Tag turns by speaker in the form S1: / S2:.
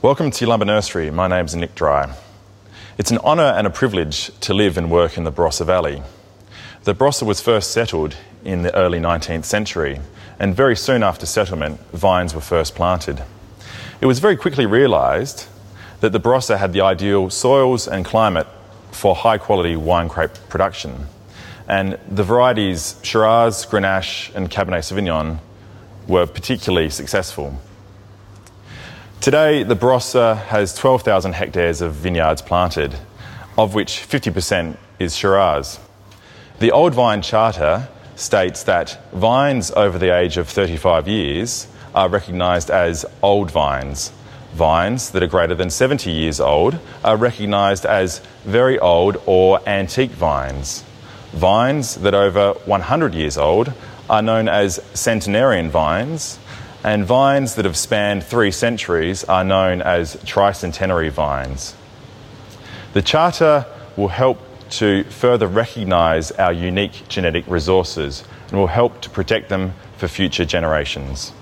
S1: Welcome to Yalumba Nursery. My name's Nick Dry. It's an honour and a privilege to live and work in the Barossa Valley. The Barossa was first settled in the early 19th century, and very soon after settlement, vines were first planted. It was very quickly realised that the Barossa had the ideal soils and climate for high quality wine grape production. And the varieties Shiraz, Grenache, and Cabernet Sauvignon were particularly successful. Today, the Barossa has 12,000 hectares of vineyards planted, of which 50% is Shiraz. The Old Vine Charter states that vines over the age of 35 years are recognised as old vines. Vines that are greater than 70 years old are recognised as very old or antique vines. Vines that are over 100 years old are known as centenarian vines, and vines that have spanned three centuries are known as tricentenary vines. The Charter will help to further recognise our unique genetic resources and will help to protect them for future generations.